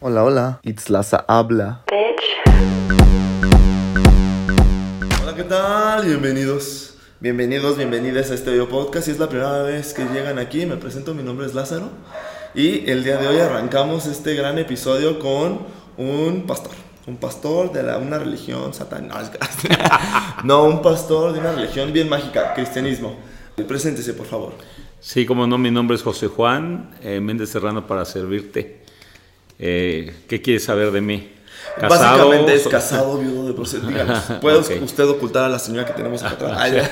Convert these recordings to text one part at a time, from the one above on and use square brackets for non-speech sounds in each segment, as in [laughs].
Hola, hola. Itzlaza habla. Hola, ¿qué tal? Bienvenidos. Bienvenidos, bienvenidas a este video podcast. Si es la primera vez que llegan aquí, me presento, mi nombre es Lázaro. Y el día de hoy arrancamos este gran episodio con un pastor. Un pastor de la, una religión satánica. [laughs] No, un pastor de una religión bien mágica, cristianismo. Preséntese, por favor. Sí, como no, mi nombre es José Juan eh, Méndez Serrano para servirte. Eh, ¿Qué quieres saber de mí? ¿Casado? Básicamente es casado, viudo de proceso. [laughs] ¿Puede usted ocultar a la señora que tenemos acá atrás?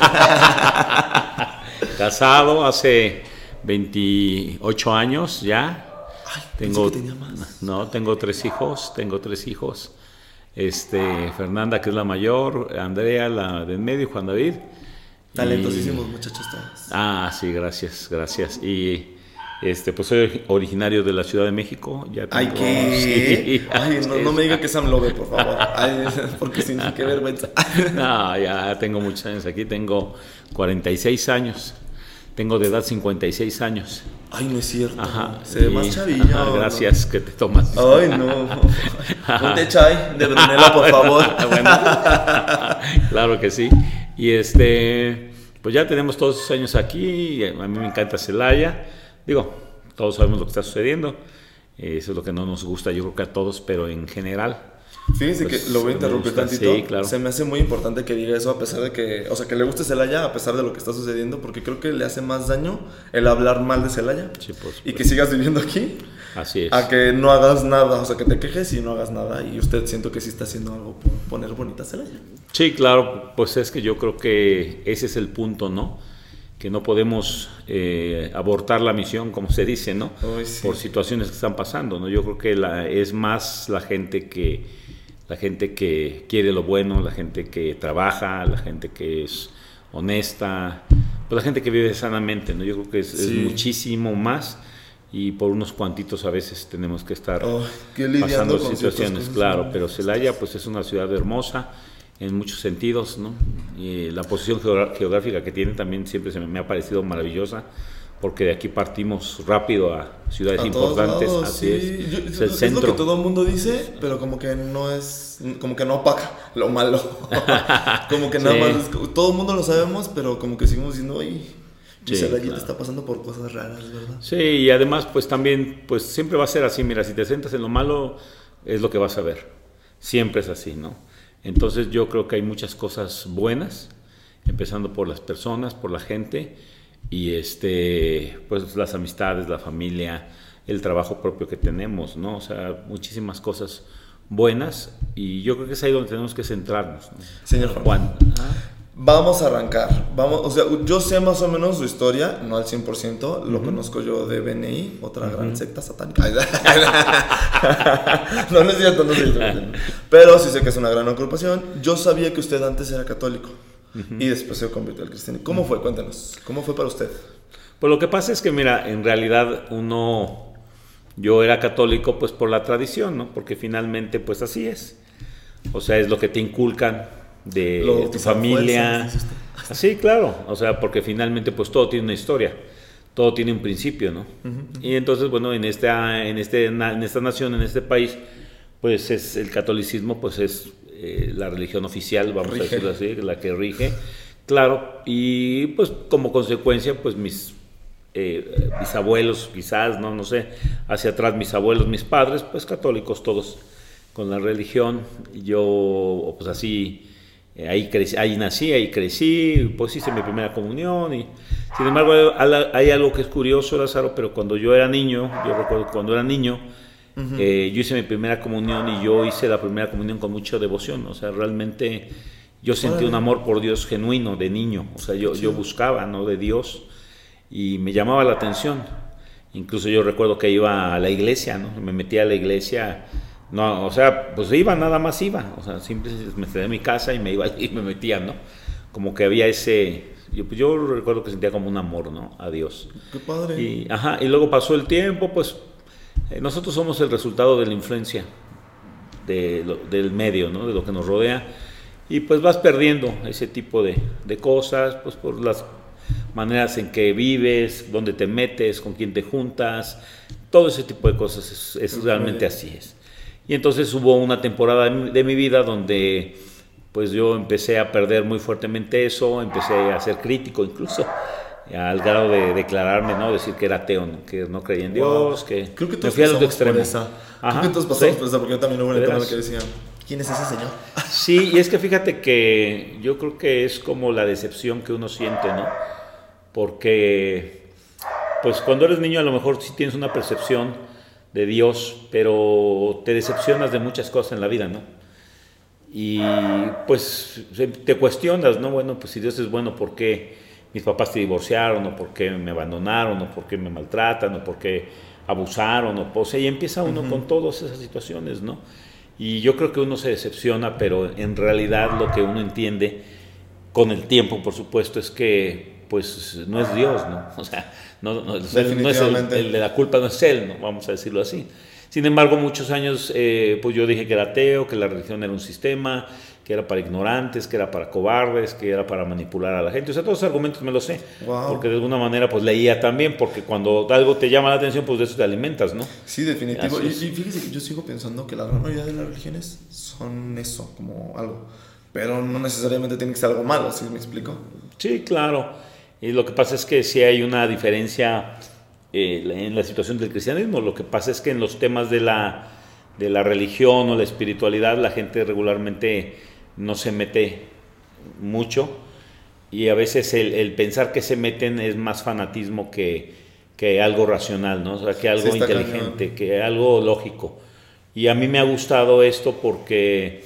[laughs] [laughs] casado hace 28 años ya. Ay, tengo, que tenía más. No, tengo tres hijos, tengo tres hijos. Este, Fernanda, que es la mayor, Andrea, la del medio, y Juan David. Talentosísimos muchachos todos. Ah, sí, gracias, gracias. Y este, pues soy originario de la Ciudad de México. Ya Ay, ¿qué? [laughs] Ay, no, me diga que Sam Love, por favor. Ay, [laughs] porque sin qué vergüenza. [laughs] No, ya tengo muchos años aquí. Tengo 46 años. Tengo de edad 56 años. Ay, no es cierto. Ajá. Se ve más chavillo. gracias, que te tomas. Ay, no. Un te chai de Brunella, por favor. bueno, claro que sí. Y este, pues ya tenemos todos esos años aquí. A mí me encanta Celaya. Digo, todos sabemos lo que está sucediendo. Eso es lo que no nos gusta, yo creo que a todos, pero en general. Fíjense que pues, lo voy a interrumpir tantito. Sí, claro. Se me hace muy importante que diga eso a pesar de que, o sea, que le guste Celaya a pesar de lo que está sucediendo, porque creo que le hace más daño el hablar mal de Celaya. Sí, pues, y que sigas viviendo aquí. Así es. A que no hagas nada, o sea, que te quejes y no hagas nada. Y usted siento que sí está haciendo algo por poner bonita Celaya. Sí, claro, pues es que yo creo que ese es el punto, ¿no? Que no podemos eh, abortar la misión, como se dice, ¿no? Por situaciones que están pasando, ¿no? Yo creo que la, es más la gente que la gente que quiere lo bueno, la gente que trabaja, la gente que es honesta, pues la gente que vive sanamente, ¿no? Yo creo que es muchísimo más y por unos cuantitos a veces tenemos que estar pasando situaciones, claro, pero Celaya pues es una ciudad hermosa en muchos sentidos, ¿no? Y la posición geográfica que tiene también siempre se me ha parecido maravillosa porque de aquí partimos rápido a ciudades importantes. así es. es, el lo que todo el mundo dice, pero como que no es, como que no opaca lo malo. [laughs] como que nada más, todo el mundo lo sabemos, pero como que seguimos diciendo, oye, sí, está pasando por cosas raras, ¿verdad? Sí, y además, pues también, pues siempre va a ser así, mira, si te sientas en lo malo, es lo que vas a ver. Siempre es así, ¿no? Entonces yo creo que hay muchas cosas buenas, empezando por las personas, por la gente, y este, pues las amistades, la familia, el trabajo propio que tenemos, ¿no? O sea, muchísimas cosas buenas y yo creo que es ahí donde tenemos que centrarnos. Señor Juan. Vamos a arrancar. Vamos, o sea, yo sé más o menos su historia, no al 100%, lo conozco yo de BNI, otra gran secta satánica. [laughs] no, no es cierto, no es cierto. Pero sí sé que es una gran ocupación. Yo sabía que usted antes era católico y después se convirtió al cristianismo. ¿Cómo fue? Cuéntanos. ¿Cómo fue para usted? Pues lo que pasa es que, mira, en realidad uno, yo era católico pues por la tradición, ¿no? Porque finalmente pues así es. O sea, es lo que te inculcan de tu familia. Así, claro. O sea, porque finalmente pues todo tiene una historia. Todo tiene un principio, ¿no? Y entonces, bueno, en esta, en, este, en esta nación, en este país, pues es el catolicismo pues es eh, la religión oficial, vamos a decirlo así, la que rige. Claro, y pues como consecuencia, pues mis eh, abuelos quizás, no, no sé, hacia atrás mis abuelos, mis padres, pues católicos todos con la religión. Yo, pues así, eh, ahí, crecí, ahí nací, ahí crecí, pues hice mi primera comunión. Y, sin embargo, hay algo que es curioso, Lázaro, pero cuando yo era niño, yo recuerdo cuando era niño, eh, yo hice mi primera comunión y yo hice la primera comunión con mucha devoción. O sea, realmente yo sentí un amor por Dios genuino de niño. O sea, yo, yo buscaba, ¿no? De Dios y me llamaba la atención. Incluso yo recuerdo que iba a la iglesia, ¿no? Me metía a la iglesia. No, o sea, pues iba, nada más iba. O sea, siempre me salía de mi casa y me iba y me metía, ¿no? Como que había ese, yo, pues yo, recuerdo que sentía como un amor, ¿no? A Dios. Qué padre. Y, ajá, y luego pasó el tiempo, pues eh, nosotros somos el resultado de la influencia del medio, ¿no? de lo que nos rodea, y pues vas perdiendo ese tipo de, cosas, pues por las maneras en que vives, dónde te metes, con quién te juntas, todo ese tipo de cosas es, realmente así es. Y entonces hubo una temporada de mi vida donde pues yo empecé a perder muy fuertemente eso, empecé a ser crítico incluso al grado de declararme, ¿no? Decir que era ateo, que no creía en Dios, que Creo que me fui a los extremos. Creo que todos pasamos por esa, porque yo también hubo una que decía, ¿quién es ese señor? [laughs] Sí, y es que fíjate que yo creo que es como la decepción que uno siente, ¿no? Porque, pues cuando eres niño a lo mejor sí tienes una percepción de Dios, pero te decepcionas de muchas cosas en la vida, ¿no? Y pues te cuestionas, ¿no? Bueno, pues si Dios es bueno, ¿por qué? mis papás se divorciaron, o por qué me abandonaron, o por qué me maltratan, o por qué abusaron, o, o y empieza uno con todas esas situaciones, ¿no? Y yo creo que uno se decepciona, pero en realidad lo que uno entiende con el tiempo, por supuesto, es que pues no es Dios, ¿no? [laughs] O sea, no, no, es el, de la culpa, no es Él, ¿no? vamos a decirlo así. Sin embargo, muchos años, eh, pues yo dije que era ateo, que la religión era un sistema, que era para ignorantes, que era para cobardes, que era para manipular a la gente. O sea, todos esos argumentos me los sé. Porque de alguna manera pues leía también, porque cuando algo te llama la atención, pues de eso te alimentas, ¿no? Sí, definitivo. Y, fíjese que yo sigo pensando que la gran mayoría de las religiones son eso, como algo. Pero no necesariamente tiene que ser algo malo, ¿sí me explico? Sí, claro. Y lo que pasa es que sí hay una diferencia eh, en la situación del cristianismo. Lo que pasa es que en los temas de la, de la religión o la espiritualidad, la gente regularmente no se mete mucho y a veces el, pensar que se meten es más fanatismo que, que algo racional, ¿no? O sea, que algo inteligente, que algo lógico. Y a mí me ha gustado esto porque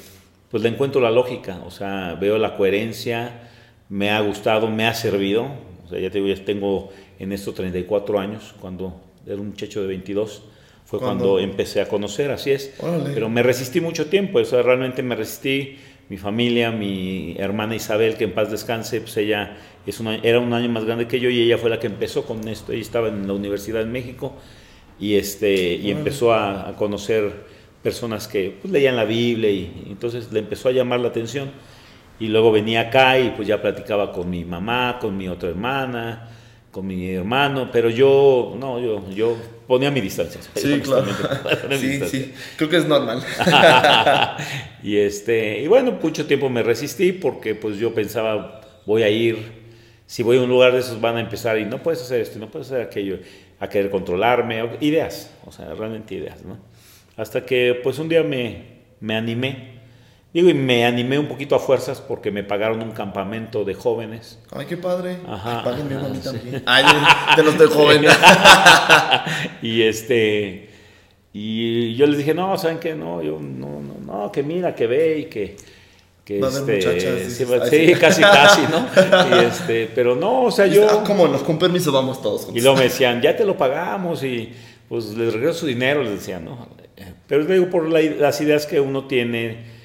pues le encuentro la lógica, o sea, veo la coherencia, me ha gustado, me ha servido. O sea, ya, ya tengo en estos 34 años, cuando era un muchacho de 22, fue cuando empecé a conocer, así es. Pero me resistí mucho tiempo, o sea, realmente me resistí mi familia, mi hermana Isabel, que en paz descanse, pues ella es una, era un año más grande que yo y ella fue la que empezó con esto. Ella estaba en la Universidad en México y, este, y empezó a, conocer personas que pues, leían la Biblia y, entonces le empezó a llamar la atención. Y luego venía acá y pues ya platicaba con mi mamá, con mi otra hermana, con mi hermano, pero yo, no, yo, yo ponía mi distancia. Sí, [laughs] claro. sí, sí, creo que es normal. [laughs] y, este, y bueno, mucho tiempo me resistí porque pues yo pensaba, voy a ir, si voy a un lugar de esos van a empezar y no puedes hacer esto, no puedes hacer aquello, a querer controlarme, ideas, o sea, realmente ideas, ¿no? Hasta que pues un día me, me animé Digo, y me animé un poquito a fuerzas porque me pagaron un campamento de jóvenes. Ay, qué padre. Ajá. Páguenme a mí también. [laughs] Ay, de los de joven. [laughs] y este. Y yo les dije, no, ¿saben qué? No, yo, no, no, no, que mira, que ve y que. que este, sí, sí, casi, casi, ¿no? [laughs] Y este, pero no, o sea, yo. Ah, como nos con permiso vamos todos juntos. Y luego me decían, ya te lo pagamos y pues les regreso su dinero, les decían, ¿no? Pero digo, por las ideas que uno tiene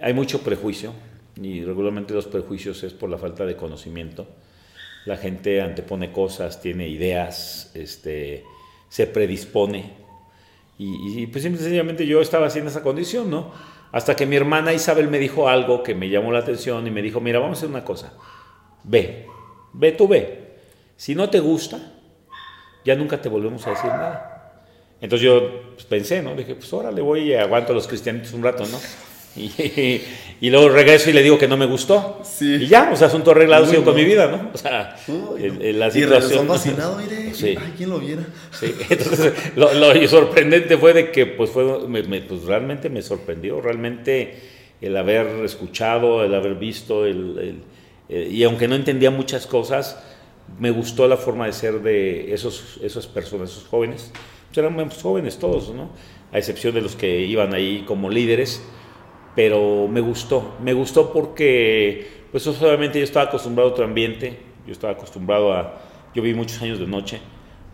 hay mucho prejuicio y regularmente los prejuicios es por la falta de conocimiento. La gente antepone cosas, tiene ideas, este, se predispone. Y, pues simplemente yo estaba así en esa condición, ¿no? Hasta que mi hermana Isabel me dijo algo que me llamó la atención y me dijo, mira, vamos a hacer una cosa. Ve, ve tú ve. Si no te gusta, ya nunca te volvemos a decir nada. Entonces yo pues, pensé, ¿no? Dije, pues ahora le voy y aguanto a los cristianitos un rato, ¿no? [laughs] Y, luego regreso y le digo que no me gustó. Y ya, o sea, asunto arreglado, sigo con mi vida, ¿no? O sea, la situación. Y fascinado, mire, [laughs] sí. ay, ¿quién lo viera? Sí, entonces lo, sorprendente fue de que, pues, fue, me, pues realmente me sorprendió, realmente el haber escuchado, el haber visto, el, eh, y aunque no entendía muchas cosas, me gustó la forma de ser de esos, esas personas, esos jóvenes. Pues eran jóvenes todos, ¿no? A excepción de los que iban ahí como líderes pero me gustó, me gustó porque, pues obviamente yo estaba acostumbrado a otro ambiente, yo estaba acostumbrado a, yo vi muchos años de noche,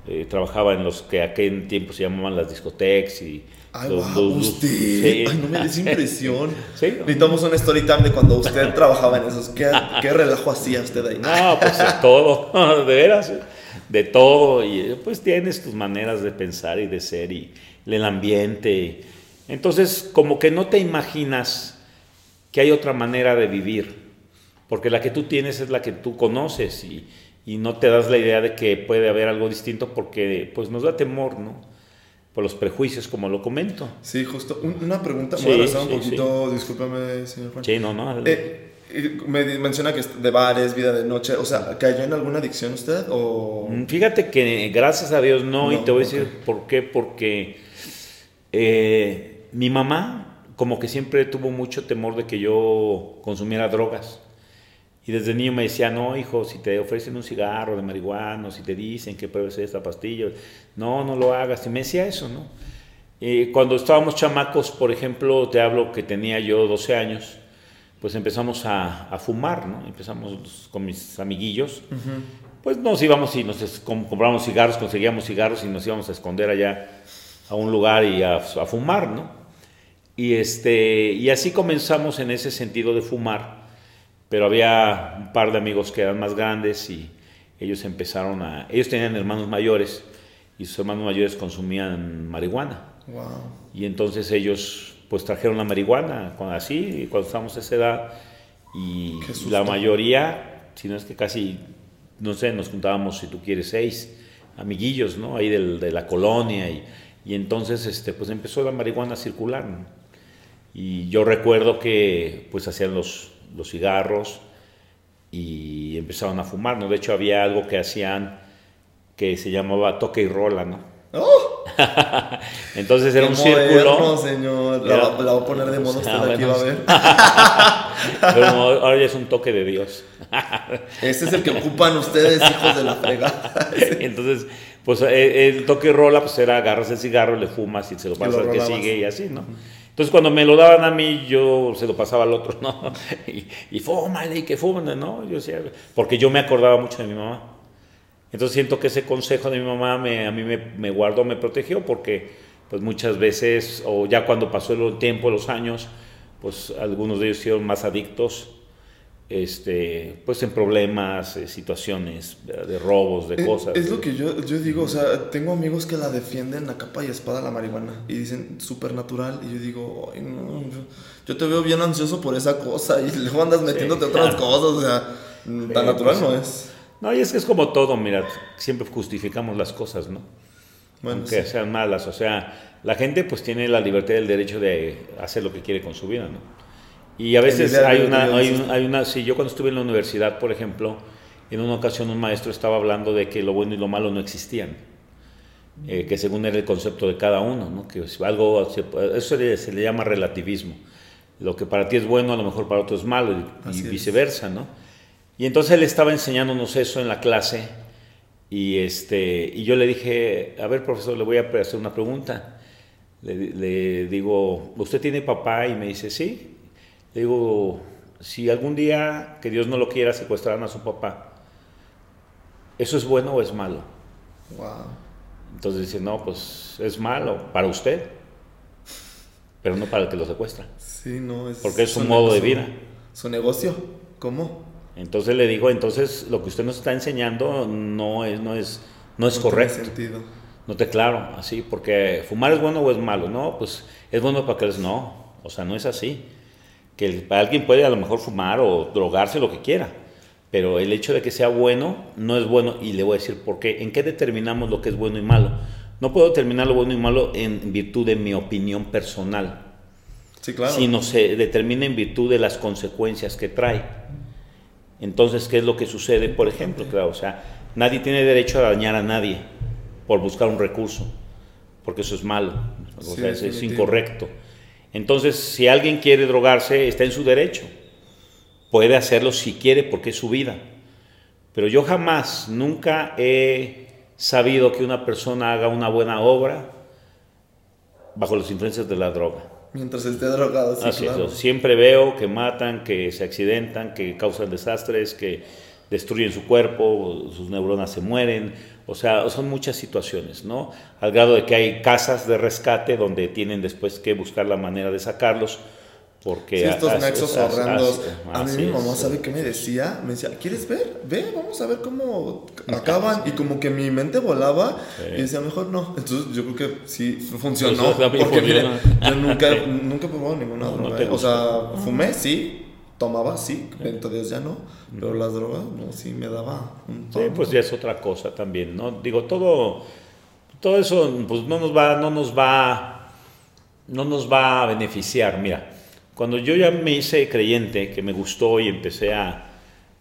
eh, trabajaba en los que aquel tiempo se llamaban las discotecas y... Ay, usted, [laughs] ay, no me des impresión. [laughs] ¿Sí? Necesitamos un story time de cuando usted trabajaba en esos. ¿Qué, ¿Qué, relajo hacía usted ahí? No, pues de todo, [laughs] de veras, de todo. Y pues tienes tus maneras de pensar y de ser y el ambiente. Entonces, como que no te imaginas que hay otra manera de vivir, porque la que tú tienes es la que tú conoces y, no te das la idea de que puede haber algo distinto porque pues nos da temor, ¿no? por los prejuicios, como lo comento. Sí, justo. una pregunta, sí, un poquito, discúlpame, señor Juan. Sí, no, no. Eh, me menciona que es de bares, vida de noche, o sea, ¿cayó en alguna adicción usted? O... Mm, fíjate que gracias a Dios no, y te voy a decir por qué, porque eh, mi mamá como que siempre tuvo mucho temor de que yo consumiera drogas. Y desde niño me decía, no, hijo, si te ofrecen un cigarro de marihuana, si te dicen que pruebes esta pastilla, no, no lo hagas. Y me decía eso, ¿no? Eh, cuando estábamos chamacos, por ejemplo, te hablo que tenía yo 12 años, pues empezamos a, fumar, ¿no? Empezamos con mis amiguillos. Pues nos íbamos y nos comprábamos cigarros, conseguíamos cigarros y nos íbamos a esconder allá a un lugar y a, a fumar, ¿no? Y, este, y así comenzamos en ese sentido de fumar pero había un par de amigos que eran más grandes y ellos empezaron a... Ellos tenían hermanos mayores y sus hermanos mayores consumían marihuana. Y entonces ellos pues trajeron la marihuana cuando, así, cuando estábamos a esa edad y la mayoría, si no es que casi, no sé, nos juntábamos, si tú quieres, seis amiguillos, ¿no? Ahí del, de la colonia y, y, entonces este, pues empezó la marihuana a circular. Y yo recuerdo que pues hacían los, los cigarros y empezaron a fumar, ¿no? De hecho había algo que hacían que se llamaba toque y rola, ¿no? ¡Oh! [laughs] Entonces era un círculo. señor. La, va a poner de moda usted aquí va a ver. [laughs] Pero ahora ya es un toque de Dios. [laughs] Este es el que ocupan ustedes, hijos de la fregada. Entonces, pues eh, el toque y rola, pues era agarras el cigarro, le fumas y se lo pasas al que sigue y así, ¿no? Entonces cuando me lo daban a mí, yo se lo pasaba al otro, [laughs] ¿no? Y, y fúmale, y que fumen, ¿no? Yo decía, porque yo me acordaba mucho de mi mamá. Entonces siento que ese consejo de mi mamá me, a mí me, me guardó, me protegió, porque pues muchas veces, o ya cuando pasó el tiempo, los años, pues algunos de ellos fueron más adictos este, pues en problemas, eh, situaciones de robos, de cosas. Es lo que yo, yo digo, o sea, tengo amigos que la defienden a capa y espada la marihuana y dicen súper natural y yo digo, Ay, no, yo, te veo bien ansioso por esa cosa y [laughs] luego andas metiéndote otras cosas, o sea, [laughs] tan natural no es. No, y es que es como todo, mira, siempre justificamos las cosas, ¿no? Bueno, Aunque sean malas, o sea, la gente pues tiene la libertad y el derecho de hacer lo que quiere con su vida, ¿no? Y a veces hay una, hay, una, sí, yo cuando estuve en la universidad, por ejemplo, en una ocasión un maestro estaba hablando de que lo bueno y lo malo no existían, eh, que según era el concepto de cada uno, ¿no? que algo, eso se le llama relativismo, lo que para ti es bueno a lo mejor para otro es malo y, viceversa, ¿no? Y entonces él estaba enseñándonos eso en la clase y, este, y yo le dije, a ver profesor, le voy a hacer una pregunta. Le, le digo, ¿usted tiene papá? Y me dice, sí digo, si algún día, que Dios no lo quiera, secuestraran a su papá, ¿eso es bueno o es malo? Wow. Entonces dice, no, pues es malo para usted, pero no para el que lo secuestra. Sí, no es. Porque es un modo de vida. Su negocio, ¿cómo? Entonces le digo, entonces lo que usted nos está enseñando no es, no es, no es correcto. Tiene sentido. No te claro, así, porque fumar es bueno o es malo, no, pues es bueno para que les no, o sea, no es así que alguien puede a lo mejor fumar o drogarse lo que quiera, pero el hecho de que sea bueno no es bueno y le voy a decir por qué. ¿En qué determinamos lo que es bueno y malo? No puedo determinar lo bueno y malo en virtud de mi opinión personal, sí, claro. sino se determina en virtud de las consecuencias que trae. Entonces, ¿qué es lo que sucede? Por ejemplo, claro, o sea, nadie tiene derecho a dañar a nadie por buscar un recurso, porque eso es malo, o sea, es incorrecto. Entonces, si alguien quiere drogarse, está en su derecho. Puede hacerlo si quiere porque es su vida. Pero yo jamás, nunca he sabido que una persona haga una buena obra bajo las influencias de la droga. Mientras esté drogado, sí, Así Siempre veo que matan, que se accidentan, que causan desastres, que destruyen su cuerpo, sus neuronas se mueren, o sea, son muchas situaciones, ¿no? Al grado de que hay casas de rescate donde tienen después que buscar la manera de sacarlos. Porque sí, estos nexos horrendos. A mí mi mamá, ¿sabe qué me decía? Me decía, ¿quieres ver? Ve, vamos a ver cómo [laughs] acaban. Y como que mi mente volaba y decía, mejor no. Entonces yo creo que sí funcionó. porque mire, yo nunca, [laughs] nunca he probado ninguna droga. ¿eh? o sea, fumé, sí, tomaba, sí, entonces ya no, pero las drogas, no, sí me daba Sí, pues ya es otra cosa también, ¿no? Digo, todo, Todo eso pues, no nos va, no nos va, no nos va a beneficiar. Mira, cuando yo ya me hice creyente, que me gustó y empecé a,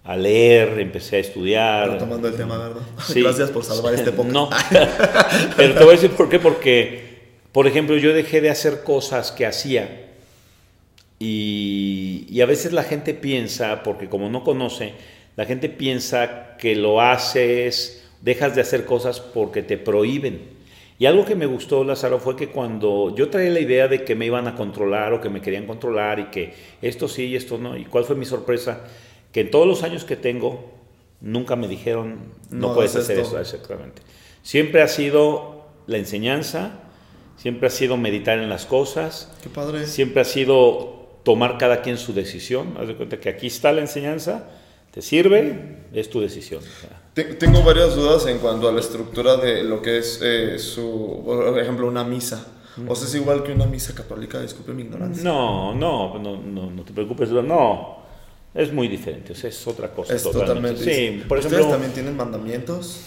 a leer, empecé a estudiar. tomando el tema, ¿verdad? [laughs] Gracias por salvar este podcast. No, [laughs] pero te voy a decir por qué, porque, por ejemplo, yo dejé de hacer cosas que hacía y, y, a veces la gente piensa, porque como no conoce, la gente piensa que lo haces, dejas de hacer cosas porque te prohíben. Y algo que me gustó, Lázaro, fue que cuando yo traía la idea de que me iban a controlar o que me querían controlar y que esto sí y esto no, y cuál fue mi sorpresa, que en todos los años que tengo, nunca me dijeron, no, puedes hacer eso, exactamente. Siempre ha sido la enseñanza, siempre ha sido meditar en las cosas. Qué padre. Siempre ha sido tomar cada quien su decisión. Haz de cuenta que aquí está la enseñanza, te sirve, es tu decisión. Tengo varias dudas en cuanto a la estructura de lo que es eh, su, por ejemplo, una misa. ¿O sea, es igual que una misa católica? Disculpe mi ignorancia. No, no, no, no, no te preocupes. No, es muy diferente, o sea, es otra cosa. Es totalmente. sí, por ejemplo, ¿Ustedes también tienen mandamientos?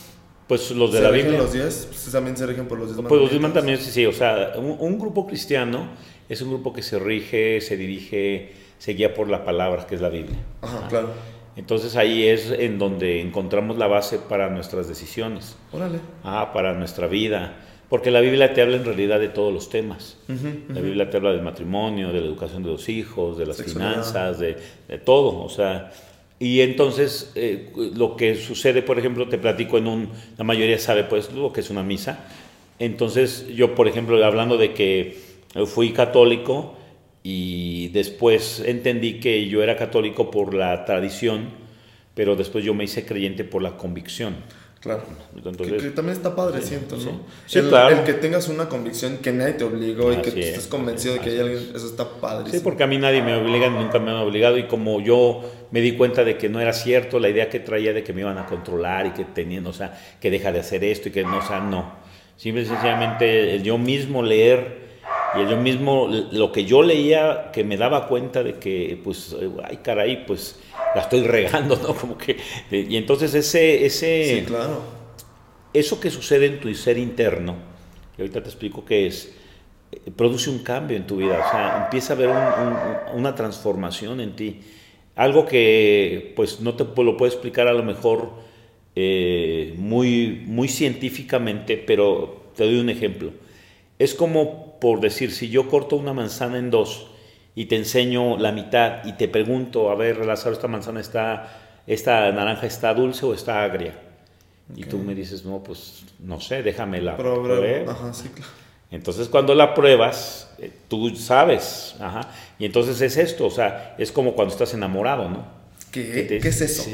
Pues los de la Biblia. los 10? ¿Ustedes también se rigen por los 10 mandamientos? Pues los 10 mandamientos, sí, o sea, un, grupo cristiano es un grupo que se rige, se dirige, se guía por la palabra, que es la Biblia. Ajá, claro. Entonces ahí es en donde encontramos la base para nuestras decisiones. Órale. Ah, para nuestra vida. Porque la Biblia te habla en realidad de todos los temas. La Biblia te habla del matrimonio, de la educación de los hijos, de las finanzas, de, todo. O sea, y entonces eh, lo que sucede, por ejemplo, te platico en un, la mayoría sabe pues lo que es una misa. Entonces yo, por ejemplo, hablando de que fui católico y después entendí que yo era católico por la tradición, pero después yo me hice creyente por la convicción. Claro. Entonces, que, también está padre, siento, ¿no? Sí, el, claro. el, que tengas una convicción que nadie te obligó y que estés convencido de que hay alguien, eso está padre. Sí, porque a mí nadie me obliga, nunca me han obligado y como yo me di cuenta de que no era cierto la idea que traía de que me iban a controlar y que tenían, o sea, que deja de hacer esto y que no, o sea, no. Simple y sencillamente yo mismo leer y yo mismo, lo que yo leía, que me daba cuenta de que, pues, ay, caray, pues la estoy regando, ¿no? Como que, y entonces ese, ese, sí, claro. eso que sucede en tu ser interno, que ahorita te explico qué es, eh, produce un cambio en tu vida, o sea, empieza a haber una transformación en ti, algo que, pues, no te lo puedo explicar a lo mejor eh, muy, muy científicamente, pero te doy un ejemplo. Es como por decir, si yo corto una manzana en dos, y te enseño la mitad y te pregunto, a ver, Lázaro, esta manzana está, esta naranja está dulce o está agria. Y tú me dices, no, pues no sé, déjame la prueba. Ajá, sí, claro. Entonces cuando la pruebas, eh, tú sabes, ajá. Y entonces es esto, o sea, es como cuando estás enamorado, ¿no? ¿Qué, ¿Qué es eso?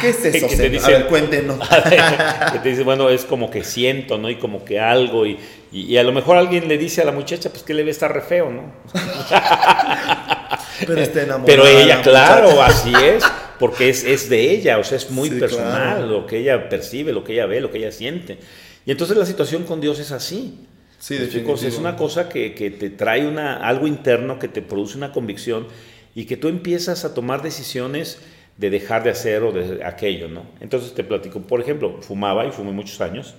¿Qué es [laughs] eso? Que te dice, a ver, cuéntenos. [laughs] que te dice, bueno, es como que siento, ¿no? Y como que algo, y, y, a lo mejor alguien le dice a la muchacha, pues que le ve estar re feo, ¿no? [laughs] Pero está enamorada. Pero ella, claro, así es, porque es, es, de ella, o sea, es muy personal lo que ella percibe, lo que ella ve, lo que ella siente. Y entonces la situación con Dios es así. Sí, Es una cosa que, que, te trae una, algo interno, que te produce una convicción y que tú empiezas a tomar decisiones de dejar de hacer o de aquello, ¿no? Entonces te platico, por ejemplo, fumaba y fumé muchos años.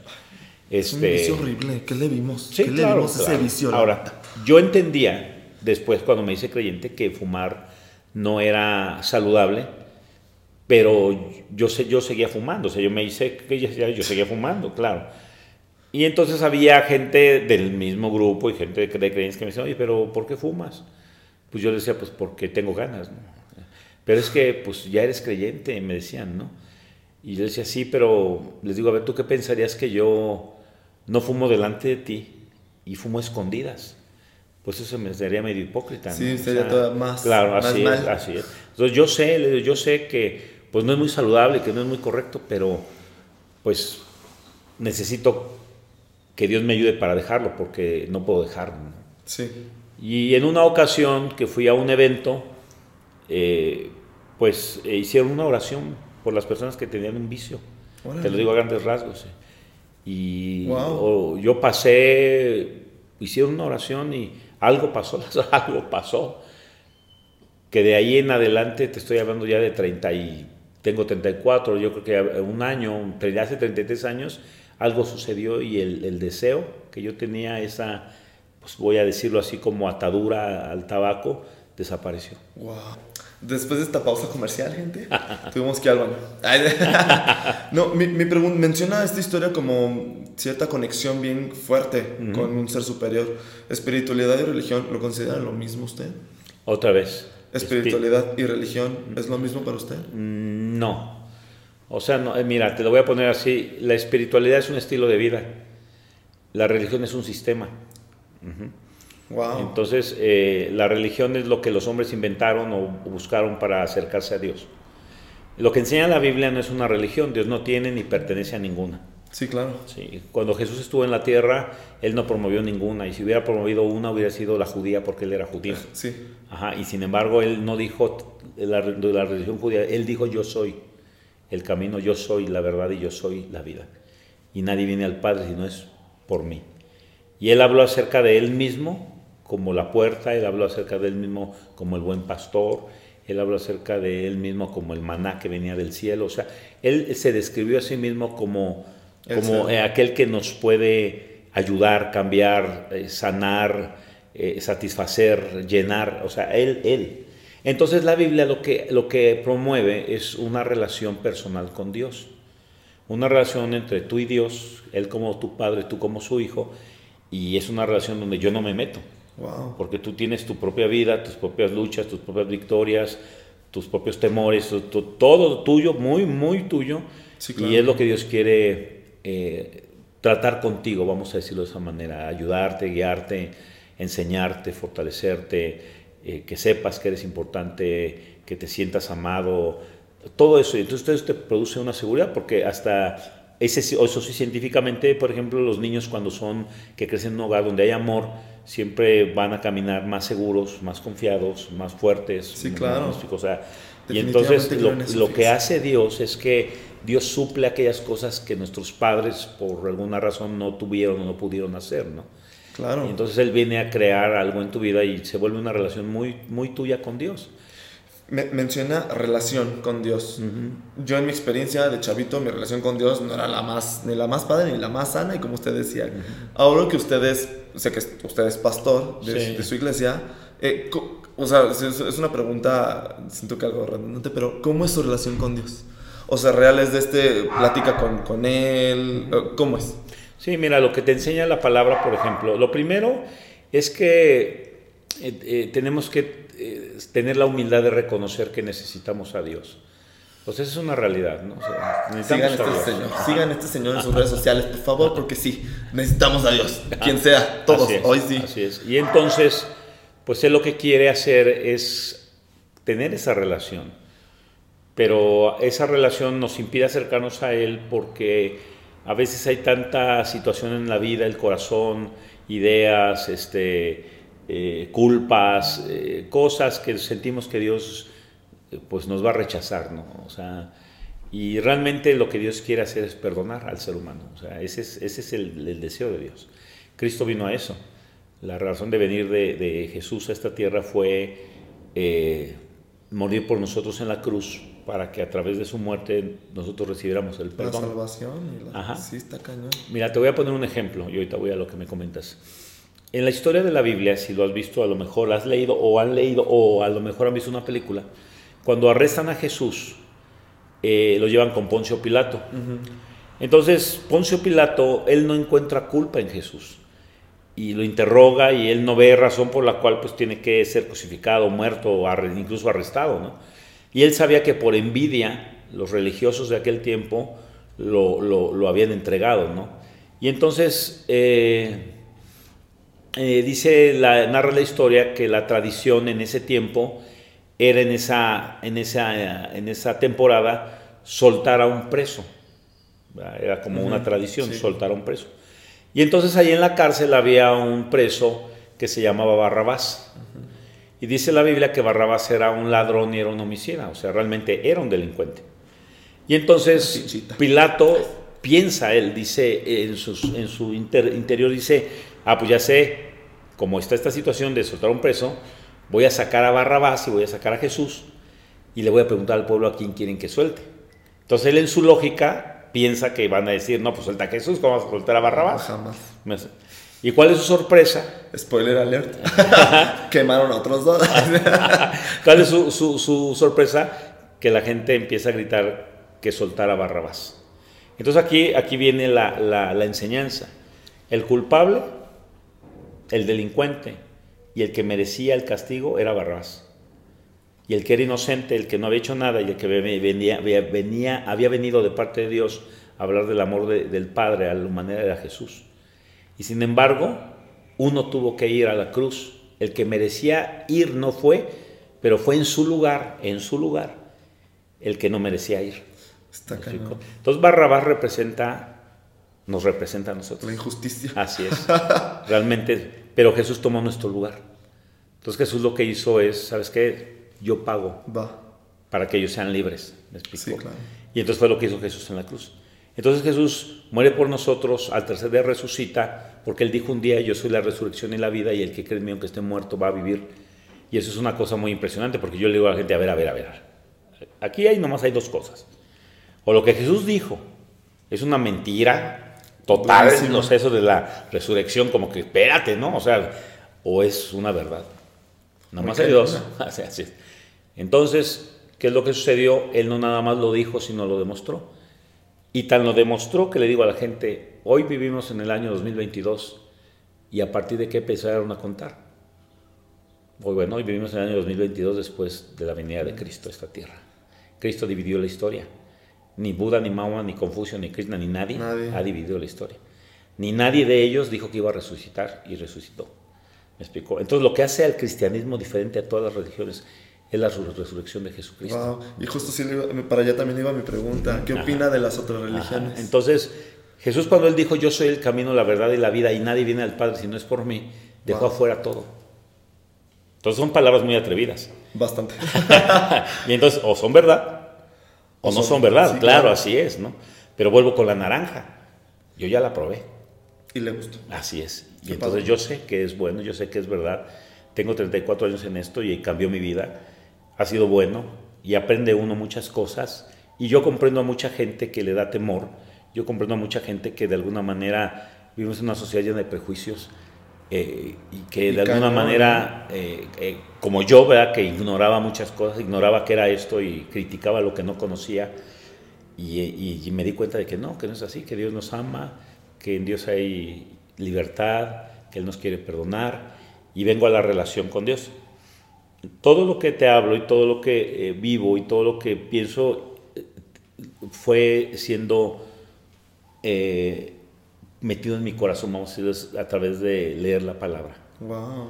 Es un vicio este, horrible. ¿Qué le vimos? Sí, ¿Qué le vimos ese vicio? Ahora, yo entendía después cuando me hice creyente que fumar no era saludable, pero yo, yo seguía fumando, o sea, yo me hice que yo seguía fumando, claro. Y entonces había gente del mismo grupo y gente de, creencias que me decían, oye, pero ¿por qué fumas? Pues yo les decía, pues porque tengo ganas, ¿no? Pero es que, pues ya eres creyente, me decían, ¿no? Y yo decía, sí, pero les digo, a ver, ¿tú qué pensarías que yo no fumo delante de ti y fumo escondidas. Pues eso me sería medio hipócrita. Sí, sería más. Claro, así, es, así es. Entonces yo sé, yo sé que pues no es muy saludable, que no es muy correcto, pero pues necesito que Dios me ayude para dejarlo, porque no puedo dejarlo. Sí. Y en una ocasión que fui a un evento, eh, pues eh, hicieron una oración por las personas que tenían un vicio. Te lo digo a grandes rasgos. Eh. Y yo pasé, hicieron una oración y algo pasó, [laughs] algo pasó. Que de ahí en adelante, te estoy hablando ya de 30 y tengo 34, yo creo que un año, hace 33 años, algo sucedió y el, deseo que yo tenía, esa, pues voy a decirlo así como atadura al tabaco, desapareció. Wow. Después de esta pausa comercial, gente, [laughs] tuvimos que ir al baño. [laughs] no, mi, mi pregunta menciona esta historia como cierta conexión bien fuerte con un ser superior. ¿Espiritualidad y religión lo consideran lo mismo usted? Otra vez. ¿Espiritualidad y religión es lo mismo para usted? Mm, no. O sea, no, eh, mira, te lo voy a poner así. La espiritualidad es un estilo de vida. La religión es un sistema. Entonces, eh, la religión es lo que los hombres inventaron o buscaron para acercarse a Dios. Lo que enseña la Biblia no es una religión, Dios no tiene ni pertenece a ninguna. Sí, claro. Sí. Cuando Jesús estuvo en la tierra, Él no promovió ninguna, y si hubiera promovido una, hubiera sido la judía porque Él era judío. Sí. Ajá, y sin embargo, Él no dijo la, la religión judía, Él dijo yo soy el camino, yo soy la verdad y yo soy la vida. Y nadie viene al Padre si no es por mí. Y Él habló acerca de Él mismo como la puerta, él habló acerca de él mismo como el buen pastor, él habló acerca de él mismo como el maná que venía del cielo, o sea, él se describió a sí mismo como, como eh, aquel que nos puede ayudar, cambiar, eh, sanar, eh, satisfacer, llenar, o sea, él, él. Entonces la Biblia lo que, lo que promueve es una relación personal con Dios, una relación entre tú y Dios, Él como tu padre, tú como su hijo, y es una relación donde yo no me meto. Porque tú tienes tu propia vida, tus propias luchas, tus propias victorias, tus propios temores, todo tuyo, muy, muy tuyo. Y es lo que Dios quiere eh, tratar contigo, vamos a decirlo de esa manera, ayudarte, guiarte, enseñarte, fortalecerte, eh, que sepas que eres importante, que te sientas amado, todo eso. Entonces te produce una seguridad porque hasta ese, eso sí científicamente, por ejemplo, los niños cuando son, que crecen en un hogar donde hay amor, siempre van a caminar más seguros, más confiados, más fuertes. Sí, claro. o sea, y entonces lo, que hace Dios es que Dios suple aquellas cosas que nuestros padres por alguna razón no tuvieron o no pudieron hacer, ¿no? Claro. Y entonces Él viene a crear algo en tu vida y se vuelve una relación muy, muy tuya con Dios. Me, menciona relación con Dios. Yo en mi experiencia de chavito, mi relación con Dios no era la más, ni la más padre ni la más sana, y como usted decía, ahora que ustedes sé que usted es pastor de, su iglesia. Eh, o sea, es una pregunta, siento que algo redundante, pero ¿cómo es su relación con Dios? O sea, real es de este, plática con, con Él, ¿cómo es? Sí, mira, lo que te enseña la palabra, por ejemplo, lo primero es que eh, eh, tenemos que tener la humildad de reconocer que necesitamos a Dios. Pues eso es una realidad, ¿no? sigan, este señor, sigan este señor en sus redes sociales, por favor, porque sí, necesitamos a Dios, quien sea, todos, hoy sí. Así es. Y entonces, pues él lo que quiere hacer es tener esa relación, pero esa relación nos impide acercarnos a él porque a veces hay tanta situación en la vida, el corazón, ideas, este, eh, culpas, eh, cosas que sentimos que Dios pues nos va a rechazar, ¿no? O sea, y realmente lo que Dios quiere hacer es perdonar al ser humano, o sea, ese es, ese es el, deseo de Dios. Cristo vino a eso. La razón de venir de, Jesús a esta tierra fue eh, morir por nosotros en la cruz para que a través de su muerte nosotros recibiéramos el perdón. La salvación. Y la... Sí, está cañón. Mira, te voy a poner un ejemplo y ahorita voy a lo que me comentas. En la historia de la Biblia, si lo has visto, a lo mejor has leído o han leído o a lo mejor han visto una película, cuando arrestan a Jesús, eh, lo llevan con Poncio Pilato. Entonces, Poncio Pilato, él no encuentra culpa en Jesús y lo interroga y él no ve razón por la cual pues tiene que ser crucificado, muerto o incluso arrestado, ¿no? Y él sabía que por envidia los religiosos de aquel tiempo lo, habían entregado, ¿no? Y entonces eh, eh, dice, la, narra la historia que la tradición en ese tiempo era en esa, en esa, en esa temporada soltar a un preso. Era como una tradición soltar a un preso. Y entonces ahí en la cárcel había un preso que se llamaba Barrabás. Y dice la Biblia que Barrabás era un ladrón y era un homicida, o sea, realmente era un delincuente. Y entonces Pilato piensa, él dice, en, en su interior dice, ah, pues ya sé, cómo está esta situación de soltar a un preso, voy a sacar a Barrabás y voy a sacar a Jesús y le voy a preguntar al pueblo a quién quieren que suelte. Entonces él en su lógica piensa que van a decir, no, pues suelta a Jesús, ¿cómo vas a soltar a Barrabás? Jamás. ¿Y cuál es su sorpresa? Spoiler alert. [laughs] Quemaron a otros dos. [laughs] ¿Cuál es su, su, su, sorpresa? Que la gente empieza a gritar que soltara a Barrabás. Entonces aquí, aquí viene la, la, la enseñanza. El culpable, el delincuente y el que merecía el castigo era Barrabás y el que era inocente, el que no había hecho nada y el que venía, venía, había venido de parte de Dios a hablar del amor del Padre a la humanidad era Jesús. Y sin embargo, uno tuvo que ir a la cruz. El que merecía ir no fue, pero fue en su lugar, en su lugar, el que no merecía ir. Está Entonces Barrabás representa, nos representa a nosotros. La injusticia. Así es. [laughs] Realmente, pero Jesús tomó nuestro lugar. Entonces Jesús lo que hizo es, ¿sabes qué? yo pago para que ellos sean libres. ¿Me explico? Y entonces fue lo que hizo Jesús en la cruz. Entonces Jesús muere por nosotros, al tercer día resucita, porque Él dijo un día, yo soy la resurrección y la vida, y el que cree en mí, aunque esté muerto, va a vivir. Y eso es una cosa muy impresionante, porque yo le digo a la gente, a ver, a ver, a ver. Aquí hay nomás hay dos cosas. O lo que Jesús dijo es una mentira total, no sé, eso de la resurrección, como que espérate, ¿no? O sea, o es una verdad. Nomás hay dos. [laughs] Entonces, ¿qué es lo que sucedió? Él no nada más lo dijo, sino lo demostró. Y tan lo demostró que le digo a la gente, hoy vivimos en el año 2022 y a partir de qué empezaron a contar. Hoy, bueno, hoy vivimos en el año 2022 después de la venida de Cristo a esta tierra. Cristo dividió la historia. Ni Buda, ni Mahoma, ni Confucio, ni Krishna, ni nadie, nadie, ha dividido la historia. Ni nadie de ellos dijo que iba a resucitar y resucitó. ¿Me explicó? Entonces lo que hace al cristianismo diferente a todas las religiones es la resurrección de Jesucristo. Y justo sí, para allá también iba mi pregunta. ¿Qué opina de las otras religiones? Entonces, Jesús cuando él dijo, yo soy el camino, la verdad y la vida, y nadie viene al Padre si no es por mí, dejó afuera todo. Entonces son palabras muy atrevidas. Bastante. [laughs] y entonces, o son verdad, o, no son, verdad. claro, así es, ¿no? Pero vuelvo con la naranja. Yo ya la probé. Y le gustó. Así es. y entonces yo sé que es bueno, yo sé que es verdad. Tengo 34 años en esto y cambió mi vida ha sido bueno y aprende uno muchas cosas. Y yo comprendo a mucha gente que le da temor, yo comprendo a mucha gente que de alguna manera vivimos en una sociedad llena de prejuicios eh, y que de alguna manera, eh, eh, como yo, ¿verdad? que ignoraba muchas cosas, ignoraba qué era esto y criticaba lo que no conocía. Y, y me di cuenta de que no, que no es así, que Dios nos ama, que en Dios hay libertad, que Él nos quiere perdonar y vengo a la relación con Dios todo lo que te hablo y todo lo que eh, vivo y todo lo que pienso eh, fue siendo eh, metido en mi corazón, vamos a decir, a través de leer la palabra. Wow.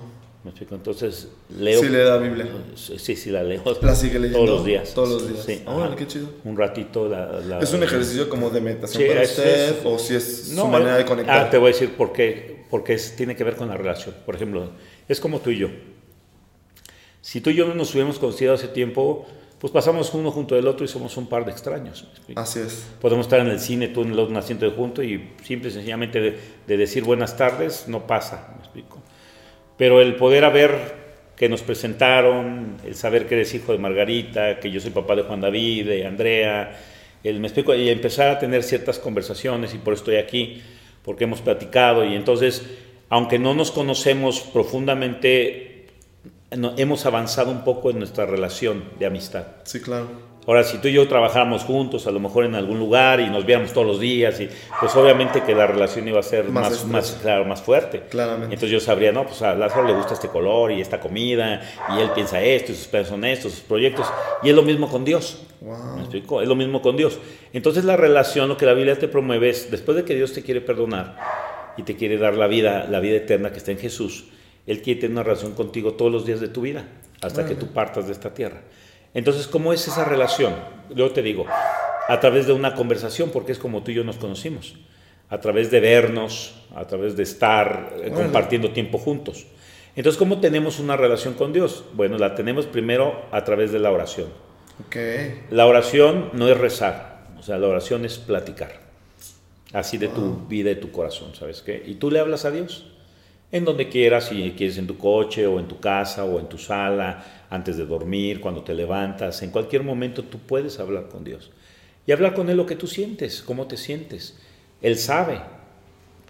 Entonces, leo. Sí, lee la Biblia. Sí, sí, la leo. La sigue leyendo. Todos los días. Todos los días. Sí. Ah, qué chido. Un ratito. La, ¿Es un ejercicio como de meditación para usted? ¿O si es su manera de conectar? Ah, te voy a decir por qué. Porque tiene que ver con la relación. Por ejemplo, es como tú y yo. Si tú y yo no nos hubiéramos conocido hace tiempo, pues pasamos uno junto del otro y somos un par de extraños. Así es. Podemos estar en el cine, tú en el otro asiento de junto y simple y sencillamente de, decir buenas tardes no pasa, me explico. Pero el poder haber que nos presentaron, el saber que eres hijo de Margarita, que yo soy papá de Juan David, de Andrea, el, me explico, y empezar a tener ciertas conversaciones y por eso estoy aquí, porque hemos platicado y entonces, aunque no nos conocemos profundamente, hemos avanzado un poco en nuestra relación de amistad. Sí, claro. Ahora, si tú y yo trabajáramos juntos, a lo mejor en algún lugar y nos viéramos todos los días, y pues obviamente que la relación iba a ser más, más, claro, más fuerte. Claramente. Entonces yo sabría, no, pues a Lázaro le gusta este color y esta comida, y él piensa esto, y sus planes son estos, sus proyectos. Y es lo mismo con Dios. Wow. ¿Me explico? Es lo mismo con Dios. Entonces la relación, lo que la Biblia te promueve es, después de que Dios te quiere perdonar y te quiere dar la vida, la vida eterna que está en Jesús, él quiere tener una relación contigo todos los días de tu vida, hasta que tú partas de esta tierra. Entonces, ¿cómo es esa relación? Yo te digo, a través de una conversación, porque es como tú y yo nos conocimos, a través de vernos, a través de estar eh, compartiendo tiempo juntos. Entonces, ¿cómo tenemos una relación con Dios? Bueno, la tenemos primero a través de la oración. Okay. La oración no es rezar, o sea, la oración es platicar, así de tu vida y tu corazón, ¿sabes qué? Y tú le hablas a Dios en donde quieras, si quieres en tu coche o en tu casa o en tu sala, antes de dormir, cuando te levantas, en cualquier momento tú puedes hablar con Dios. y hablar con Él lo que tú sientes, cómo te sientes. Él sabe,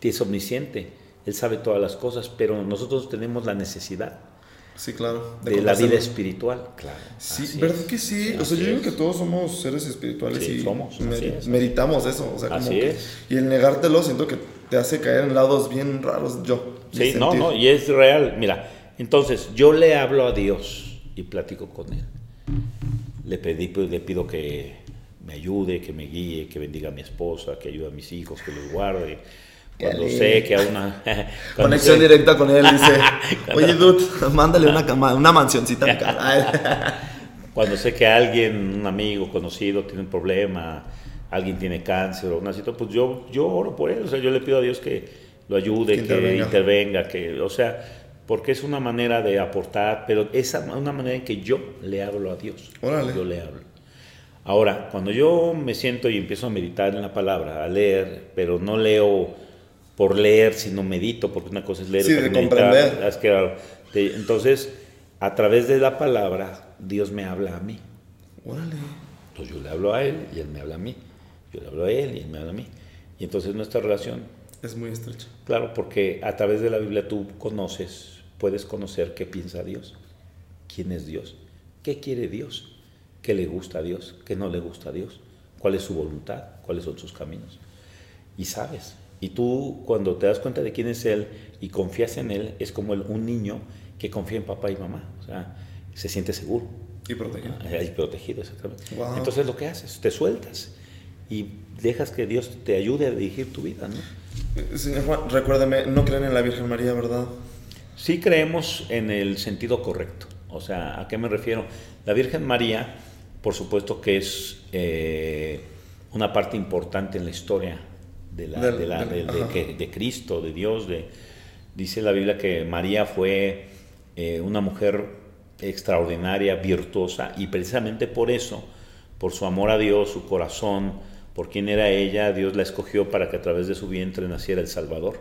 es omnisciente, Él sabe todas las cosas, pero nosotros tenemos la necesidad. Sí, claro. De, la vida espiritual, claro. Sí, ¿verdad que sí? o sea, yo digo que todos somos seres espirituales y somos, meditamos eso. O sea, así es. Y el negártelo siento que te hace caer en lados bien raros yo. Sí, no, no, y es real. Mira, entonces yo le hablo a Dios y platico con Él. Le, pedí, pues, le pido que me ayude, que me guíe, que bendiga a mi esposa, que ayude a mis hijos, que los guarde. Cuando sé que a [laughs] una... Conexión directa con él, dice, [laughs] oye, dude, [laughs] mándale una, una mansioncita a mi cuando sé que alguien, un amigo, conocido, tiene un problema, alguien tiene cáncer o una situación, pues yo, yo oro por él, o sea, yo le pido a Dios que lo ayude, que, intervenga. que, o sea, porque es una manera de aportar, pero es una manera en que yo le hablo a Dios. Yo le hablo. Ahora, cuando yo me siento y empiezo a meditar en la palabra, a leer, pero no leo por leer, sino medito, porque una cosa es leer sí, de comprender. Es que, entonces, a través de la palabra, Dios me habla a mí. Órale. Entonces yo le hablo a él y él me habla a mí. Yo le hablo a él y él me habla a mí. Y entonces nuestra relación... Es muy estrecha. Claro, porque a través de la Biblia tú conoces, puedes conocer qué piensa Dios, quién es Dios, qué quiere Dios qué le gusta a Dios, qué no le gusta a Dios, cuál es su voluntad, cuáles son sus caminos. Y sabes, y tú cuando te das cuenta de quién es Él y confías en Él, es como un niño que confía en papá y mamá, o sea, se siente seguro. Y protegido. Ah, y protegido, exactamente. Entonces lo que haces, te sueltas y dejas que Dios te ayude a dirigir tu vida, ¿no? Eh, señor Juan, recuérdame, no creen en la Virgen María, ¿verdad? Sí creemos en el sentido correcto. O sea, ¿a qué me refiero? La Virgen María por supuesto que es eh, una parte importante en la historia de, de, Cristo, de Dios. Dice la Biblia que María fue eh, una mujer extraordinaria, virtuosa, y precisamente por eso, por su amor a Dios, su corazón, por quién era ella, Dios la escogió para que a través de su vientre naciera el Salvador.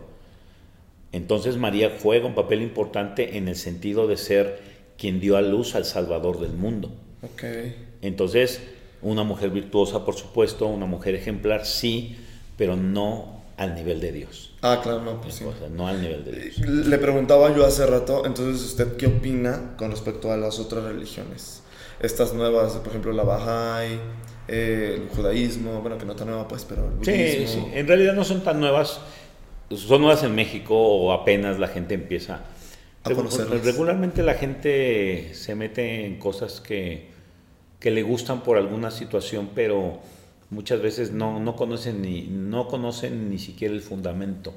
Entonces María juega un papel importante en el sentido de ser quien dio a luz al Salvador del mundo. Okay. Entonces, una mujer virtuosa, por supuesto, una mujer ejemplar, sí, pero no al nivel de Dios. Ah, claro, no, pues sí. no al nivel de Dios. Le preguntaba yo hace rato, entonces, ¿usted qué opina con respecto a las otras religiones? Estas nuevas, por ejemplo, la Bahá'í, eh, el judaísmo, bueno, que no tan nueva, pues, pero el budismo. Sí, sí, en realidad no son tan nuevas, son nuevas en México o apenas la gente empieza a conocerlas. Regularmente la gente se mete en cosas que que le gustan por alguna situación, pero muchas veces no, no, conocen, ni, no conocen ni siquiera el fundamento.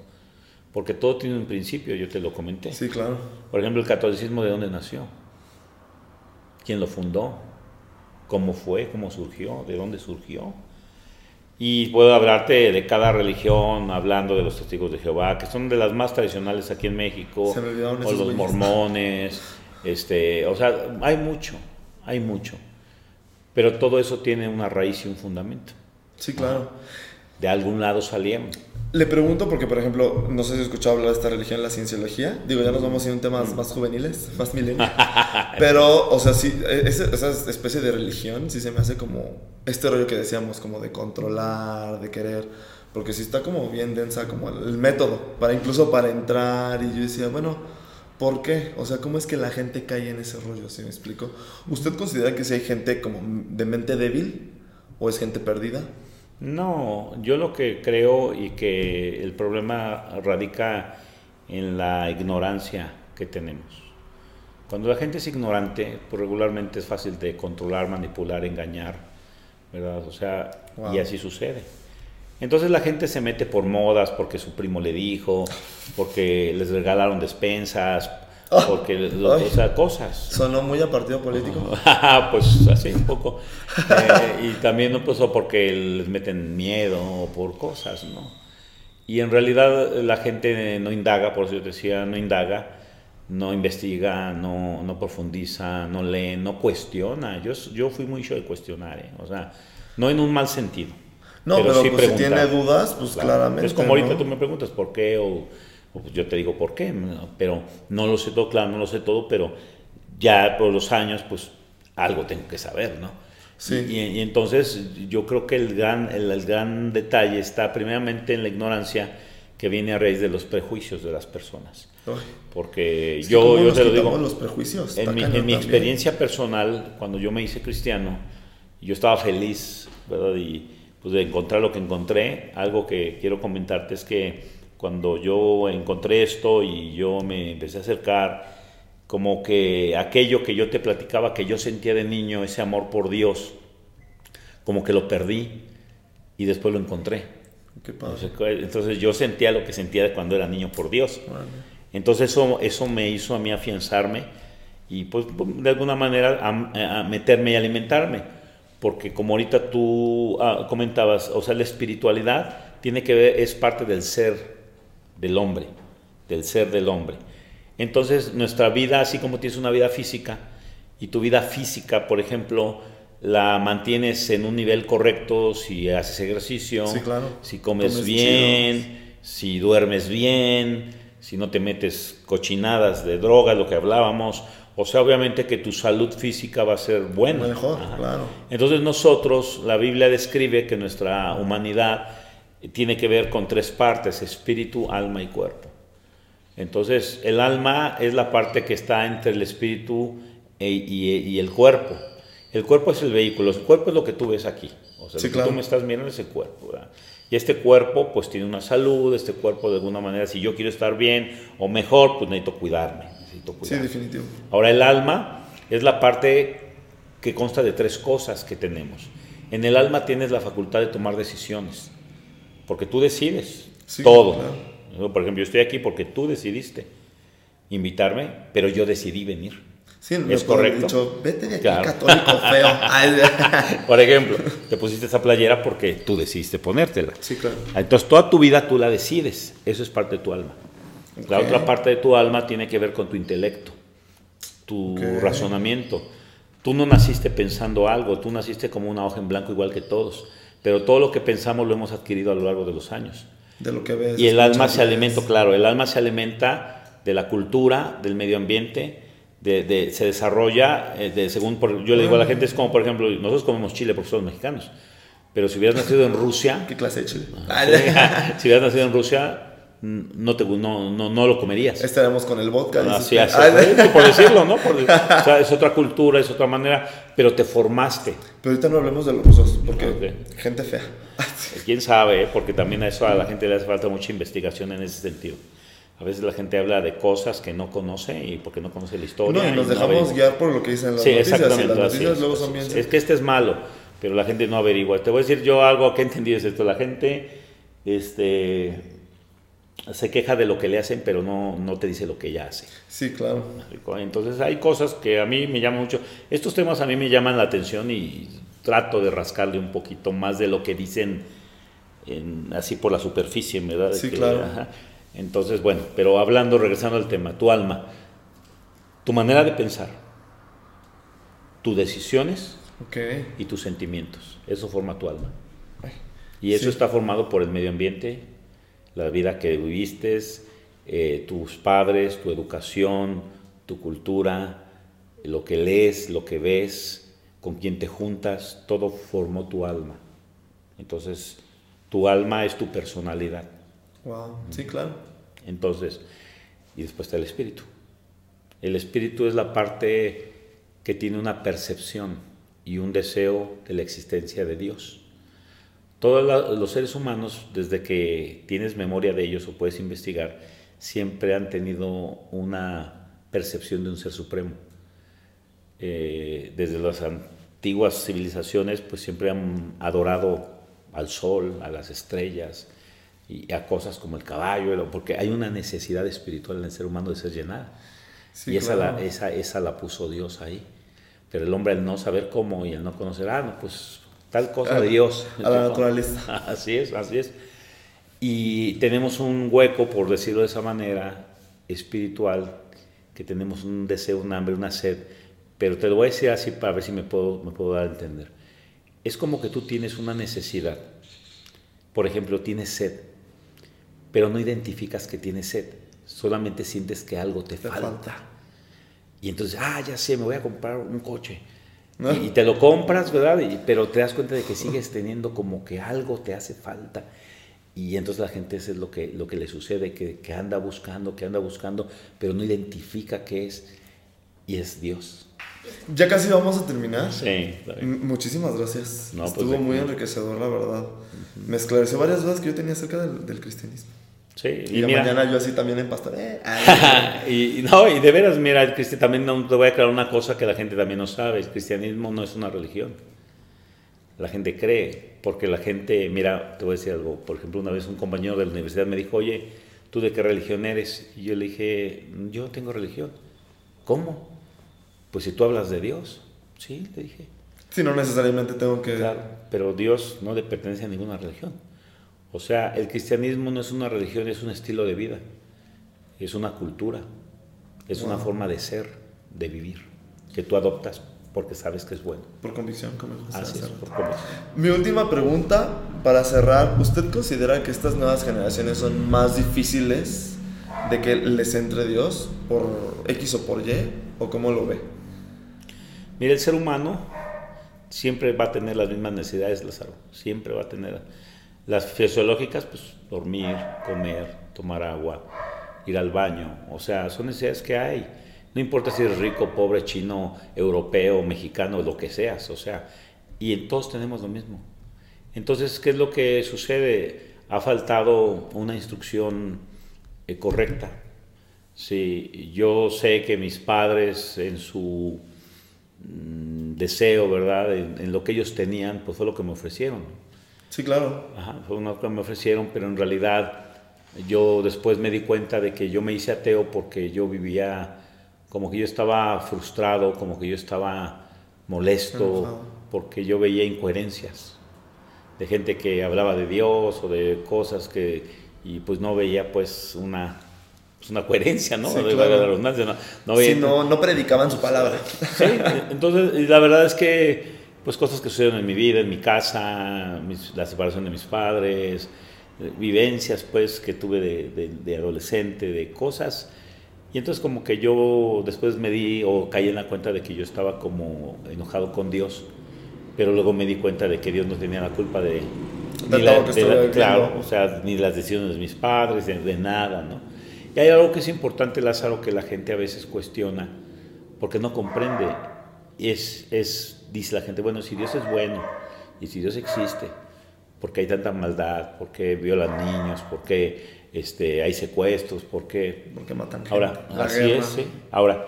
Porque todo tiene un principio, yo te lo comenté. Sí, claro. Por ejemplo, el catolicismo, ¿de dónde nació? ¿Quién lo fundó? ¿Cómo fue? ¿Cómo surgió? ¿De dónde surgió? Y puedo hablarte de cada religión, hablando de los testigos de Jehová, que son de las más tradicionales aquí en México, o los mormones, este, o sea, hay mucho, hay mucho. Pero todo eso tiene una raíz y un fundamento. Sí, claro. De algún lado salíamos. Le pregunto porque, por ejemplo, no sé si he escuchado hablar de esta religión, la cienciología. Digo, ya nos vamos a ir a un tema más juveniles, [laughs] más milenios. [laughs] Pero, o sea, sí, e-, esa, esa, especie de religión sí se me hace como este rollo que decíamos, como de controlar, de querer. Porque sí está como bien densa, como el método, para incluso para entrar. Y yo decía, bueno, ¿Por qué? O sea, ¿cómo es que la gente cae en ese rollo? ¿Sí me explico? ¿Usted considera que si hay gente como de mente débil o es gente perdida? No, yo lo que creo y que el problema radica en la ignorancia que tenemos. Cuando la gente es ignorante, pues regularmente es fácil de controlar, manipular, engañar, ¿verdad? O sea, y así sucede. Entonces la gente se mete por modas, porque su primo le dijo, porque les regalaron despensas, ah, porque, o sea, cosas. Sonó muy a partido político. [laughs] pues así un poco. Eh, y también, pues, porque les meten miedo o por cosas, ¿no? Y en realidad la gente no indaga, por eso yo decía, no indaga, no investiga, no, no profundiza, no lee, no cuestiona. Yo, yo fui mucho de cuestionar, ¿eh? o sea, no en un mal sentido no, pero, pues, si tiene dudas, pues claramente. Es como ahorita tú me preguntas por qué o, pues yo te digo por qué, pero no lo sé todo, claro, no lo sé todo, pero ya por los años, pues algo tengo que saber, ¿no? Y, entonces yo creo que el gran, el, gran detalle está primeramente en la ignorancia que viene a raíz de los prejuicios de las personas. Porque yo, yo te lo digo, los prejuicios? En, mi, en mi, experiencia personal, cuando yo me hice cristiano, yo estaba feliz, ¿verdad? Y pues de encontrar lo que encontré, algo que quiero comentarte es que cuando yo encontré esto y yo me empecé a acercar, como que aquello que yo te platicaba, que yo sentía de niño, ese amor por Dios, como que lo perdí y después lo encontré. Entonces, yo sentía lo que sentía cuando era niño por Dios. Entonces eso, eso me hizo a mí afianzarme y pues de alguna manera a meterme y alimentarme. Porque como ahorita tú ah, comentabas, o sea, la espiritualidad tiene que ver, es parte del ser del hombre, del ser del hombre. Entonces, nuestra vida, así como tienes una vida física, y tu vida física, por ejemplo, la mantienes en un nivel correcto si haces ejercicio, si comes, bien, si duermes bien, si no te metes cochinadas de droga, lo que hablábamos. O sea, obviamente que tu salud física va a ser buena. Mejor, claro. Entonces nosotros, la Biblia describe que nuestra humanidad tiene que ver con tres partes, espíritu, alma y cuerpo. Entonces, el alma es la parte que está entre el espíritu e, y, el cuerpo. El cuerpo es el vehículo, el cuerpo es lo que tú ves aquí. O sea, lo que tú me estás mirando es el cuerpo. Y este cuerpo, pues tiene una salud, este cuerpo de alguna manera, si yo quiero estar bien o mejor, pues necesito cuidarme. Necesito cuidarme. Sí, definitivo. Ahora, el alma es la parte que consta de tres cosas que tenemos. En el alma tienes la facultad de tomar decisiones porque tú decides todo. Por ejemplo, yo estoy aquí porque tú decidiste invitarme, pero yo decidí venir. Sí, es correcto. Dicho, Vete de aquí, católico feo. [laughs] Por ejemplo, te pusiste esa playera porque tú decidiste ponértela. Sí, claro. Entonces, toda tu vida tú la decides. Eso es parte de tu alma. La otra parte de tu alma tiene que ver con tu intelecto, tu razonamiento. Tú no naciste pensando algo, tú naciste como una hoja en blanco igual que todos pero todo lo que pensamos lo hemos adquirido a lo largo de los años. De lo que ves. Y el alma se alimenta, claro, el alma se alimenta de la cultura, del medio ambiente, de, se desarrolla, eh, de, según yo le digo a la gente, es como, por ejemplo, nosotros comemos chile porque somos mexicanos, pero si hubieras nacido en Rusia... ¿Qué clase de chile? [laughs] [laughs] si hubieras nacido en Rusia, no, te, no, no, no, lo comerías. Estaremos con el vodka. Así, así, por decirlo, ¿no? [laughs] o sea, es otra cultura, es otra manera, pero te formaste. Pero ahorita no hablemos de los rusos, porque gente fea. Quién sabe, ¿eh? porque también a eso a la gente le hace falta mucha investigación en ese sentido. A veces la gente habla de cosas que no conoce y porque no conoce la historia. No, y nos dejamos guiar por lo que dicen las sí, noticias. Exactamente, las noticias luego son bien... Es que este es malo, pero la gente no averigua. Te voy a decir yo algo que entendí de esto. La gente, este se queja de lo que le hacen, pero no, no te dice lo que ella hace. Sí, claro. Entonces hay cosas que a mí me llaman mucho. Estos temas a mí me llaman la atención y trato de rascarle un poquito más de lo que dicen así por la superficie, ¿verdad? sí, claro. Entonces, bueno, pero hablando, regresando al tema, tu alma, tu manera de pensar, tus decisiones y tus sentimientos, eso forma tu alma. Y eso está formado por el medio ambiente, la vida que viviste, eh, tus padres, tu educación, tu cultura, lo que lees, lo que ves, con quién te juntas, todo formó tu alma. Entonces, tu alma es tu personalidad. Wow, sí, claro. Entonces, y después está el espíritu. El espíritu es la parte que tiene una percepción y un deseo de la existencia de Dios. Todos los seres humanos, desde que tienes memoria de ellos o puedes investigar, siempre han tenido una percepción de un ser supremo. Eh, desde las antiguas civilizaciones, pues siempre han adorado al sol, a las estrellas y a cosas como el caballo, porque hay una necesidad espiritual en el ser humano de ser llenada. y esa, la, esa, esa la puso Dios ahí. Pero el hombre al no saber cómo y al no conocer, ah, no, pues tal cosa de Dios. A la naturaleza. [laughs] Así es, así es. Y tenemos un hueco, por decirlo de esa manera, espiritual, que tenemos un deseo, un hambre, una sed. Pero te lo voy a decir así para ver si me puedo, me puedo dar a entender. Es como que tú tienes una necesidad. Por ejemplo, tienes sed, pero no identificas que tienes sed. Solamente sientes que algo te, falta. falta. Y entonces, ah, ya sé, me voy a comprar un coche Y, te lo compras, ¿verdad? pero te das cuenta de que sigues teniendo como que algo te hace falta. Y entonces la gente eso es lo que, lo que le sucede, que, que anda buscando, que anda buscando, pero no identifica qué es. Y es Dios. Ya casi vamos a terminar. Sí. Muchísimas gracias. Pues Estuvo muy enriquecedor, la verdad. Me esclareció varias dudas que yo tenía acerca del, cristianismo. Sí, y, mañana yo así también en pastor. Eh, [laughs] y, no, y de veras, mira, el también te voy a aclarar una cosa que la gente también no sabe. El cristianismo no es una religión. La gente cree, porque la gente, mira, te voy a decir algo. Por ejemplo, una vez un compañero de la universidad me dijo, oye, ¿tú de qué religión eres? Y yo le dije, yo tengo religión. ¿Cómo? Pues si tú hablas de Dios, sí, le dije. Sí, no necesariamente tengo que... Claro, pero Dios no le pertenece a ninguna religión. O sea, el cristianismo no es una religión, es un estilo de vida, es una cultura, es una forma de ser, de vivir, que tú adoptas porque sabes que es bueno. Por convicción, como Así es, por convicción. Mi última pregunta para cerrar, ¿usted considera que estas nuevas generaciones son más difíciles de que les entre Dios por X o por Y? ¿O cómo lo ve? Mira, el ser humano siempre va a tener las mismas necesidades, Lázaro. Siempre va a tener las fisiológicas, pues dormir, comer, tomar agua, ir al baño. O sea, son necesidades que hay. No importa si eres rico, pobre, chino, europeo, mexicano, lo que seas. O sea, y en todos tenemos lo mismo. Entonces, ¿qué es lo que sucede? Ha faltado una instrucción eh, correcta. Sí, yo sé que mis padres en su Mm, deseo, ¿verdad? En, lo que ellos tenían, pues fue lo que me ofrecieron. Sí, claro. Ajá, fue lo que me ofrecieron, pero en realidad yo después me di cuenta de que yo me hice ateo porque yo vivía como que yo estaba frustrado, como que yo estaba molesto, porque yo veía incoherencias de gente que hablaba de Dios o de cosas que y pues no veía pues una pues, una coherencia, ¿no? no, no, predicaban su palabra. Sí, entonces la verdad es que pues cosas que sucedieron en mi vida, en mi casa, la separación de mis padres, eh, vivencias pues que tuve de, de, adolescente, de cosas. Y entonces como que yo después me di o caí en la cuenta de que yo estaba como enojado con Dios, pero luego me di cuenta de que Dios no tenía la culpa de... de claro, o sea, ni las decisiones de mis padres, de nada, ¿no? Y hay algo que es importante, Lázaro, que la gente a veces cuestiona, porque no comprende. Y es, es, dice la gente, bueno, si Dios es bueno y si Dios existe, ¿por qué hay tanta maldad? ¿Por qué violan niños? ¿Por qué este, hay secuestros? ¿Por qué? Porque matan gente. Ahora, así es. Ahora,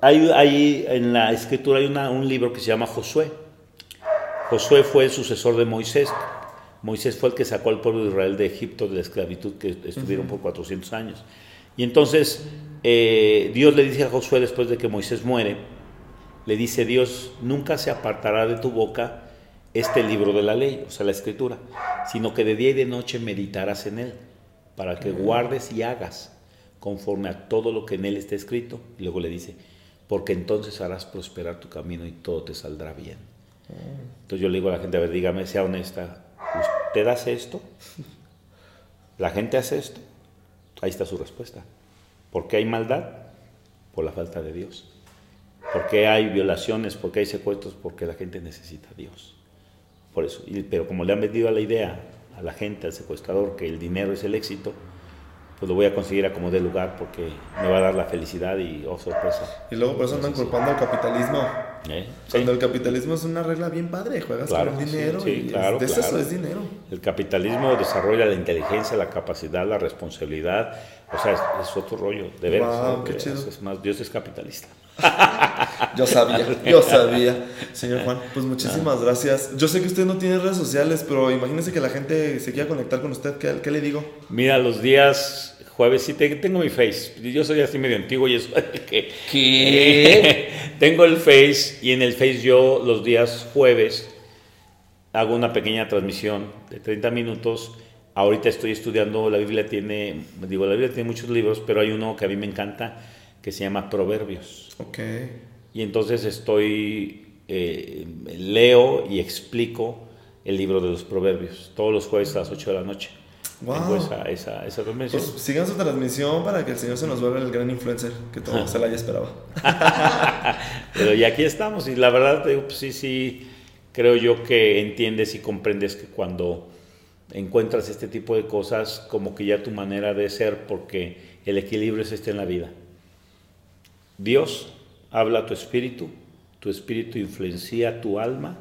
hay, hay, en la escritura hay una, un libro que se llama Josué. Josué fue el sucesor de Moisés. Moisés fue el que sacó al pueblo de Israel de Egipto, de la esclavitud que estuvieron por 400 años. Y entonces eh, Dios le dice a Josué después de que Moisés muere, le dice Dios, nunca se apartará de tu boca este libro de la ley, o sea, la escritura, sino que de día y de noche meditarás en él, para que guardes y hagas conforme a todo lo que en él está escrito. Y luego le dice, porque entonces harás prosperar tu camino y todo te saldrá bien. Entonces yo le digo a la gente, a ver, dígame, sea honesta, ¿Usted hace esto? ¿La gente hace esto? Ahí está su respuesta. ¿Por qué hay maldad? Por la falta de Dios. ¿Por qué hay violaciones? ¿Por qué hay secuestros? Porque la gente necesita a Dios. Por eso. pero como le han vendido a la idea a la gente, al secuestrador, que el dinero es el éxito, pues lo voy a conseguir a como dé lugar porque me va a dar la felicidad y oh sorpresa. Y luego por eso andan culpando al capitalismo. ¿Eh? Cuando el capitalismo es una regla bien padre, juegas con el dinero y claro, es, eso es dinero. El capitalismo desarrolla la inteligencia, la capacidad, la responsabilidad, o sea, es, otro rollo, de veras. qué chido. Es más, Dios es capitalista. [laughs] yo sabía, yo sabía. Señor Juan, pues muchísimas ah. gracias. Yo sé que usted no tiene redes sociales, pero imagínese que la gente se quiera conectar con usted. ¿Qué, qué le digo? Mira, los días jueves sí tengo mi face. Yo soy así medio antiguo y eso [laughs] que... ¿Qué? [laughs] tengo el face y en el face yo los días jueves hago una pequeña transmisión de 30 minutos. Ahorita estoy estudiando, la Biblia tiene, digo, la Biblia tiene muchos libros, pero hay uno que a mí me encanta que se llama Proverbios. Ok. Y entonces estoy, eh, leo y explico el libro de los Proverbios, todos los jueves a las 8 de la noche. Tengo esa, esa, esa transmisión. Pues sigan su transmisión para que el Señor se nos vuelva el gran influencer que todo se la haya esperado. [laughs] Pero ya aquí estamos y la verdad, pues sí, sí, creo yo que entiendes y comprendes que cuando encuentras este tipo de cosas, como que ya tu manera de ser, porque el equilibrio es este en la vida. Dios habla a tu espíritu, tu espíritu influencia tu alma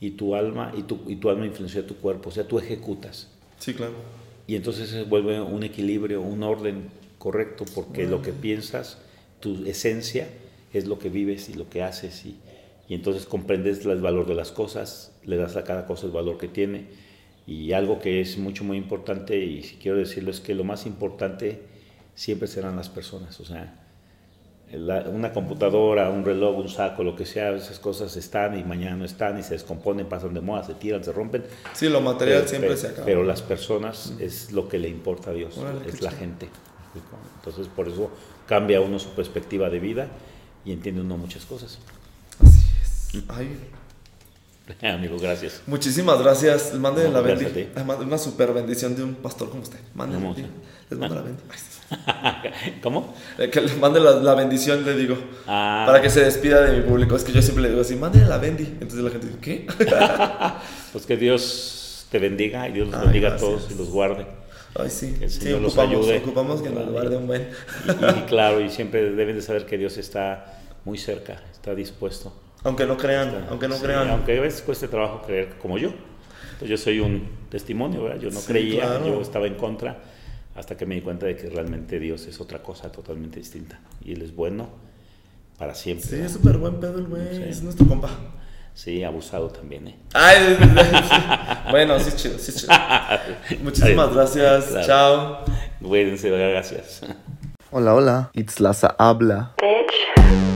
y tu alma y tu, y tu alma influencia tu cuerpo, o sea, tú ejecutas. Sí, claro. Y entonces se vuelve un equilibrio, un orden correcto, porque lo que piensas, tu esencia, es lo que vives y lo que haces, y, y entonces comprendes el valor de las cosas, le das a cada cosa el valor que tiene y algo que es mucho, muy importante, y si quiero decirlo, es que lo más importante siempre serán las personas. O sea, una computadora, un reloj, un saco, lo que sea, esas cosas están y mañana no están y se descomponen, pasan de moda, se tiran, se rompen. Sí, lo material siempre se acaba. Pero las personas es lo que le importa a Dios, es la gente. Entonces, por eso cambia uno su perspectiva de vida y entiende uno muchas cosas. Así es. Ay, [laughs] Amigo, gracias. Muchísimas gracias. Manden la bendición. Una super bendición de un pastor como usted. Manden, les mando la bendición. [laughs] ¿Cómo? Eh, que les mande la, bendición, le digo. Ah. Para que se despida de mi público. Es que yo siempre le digo así, manden la bendi. Entonces la gente dice, ¿qué? [laughs] pues que Dios te bendiga y Dios los bendiga a todos y los guarde. Ay, sí. Que el Señor sí, ocupamos, los ayude. Ocupamos que nos guarde un buen. y, y claro, y siempre deben de saber que Dios está muy cerca, está dispuesto aunque no crean, aunque no crean. Aunque a veces cueste trabajo creer como yo. yo soy un testimonio, ¿verdad? Yo no creía, yo estaba en contra, hasta que me di cuenta de que realmente Dios es otra cosa totalmente distinta. Y Él es bueno para siempre. Sí, es súper buen pedo el güey, es nuestro compa. Sí, abusado también, ¿eh? Ay, bueno, sí chido, sí chido. [laughs] Muchísimas gracias, chao. Cuídense, gracias. Hola, hola, It's Laza habla. Bitch.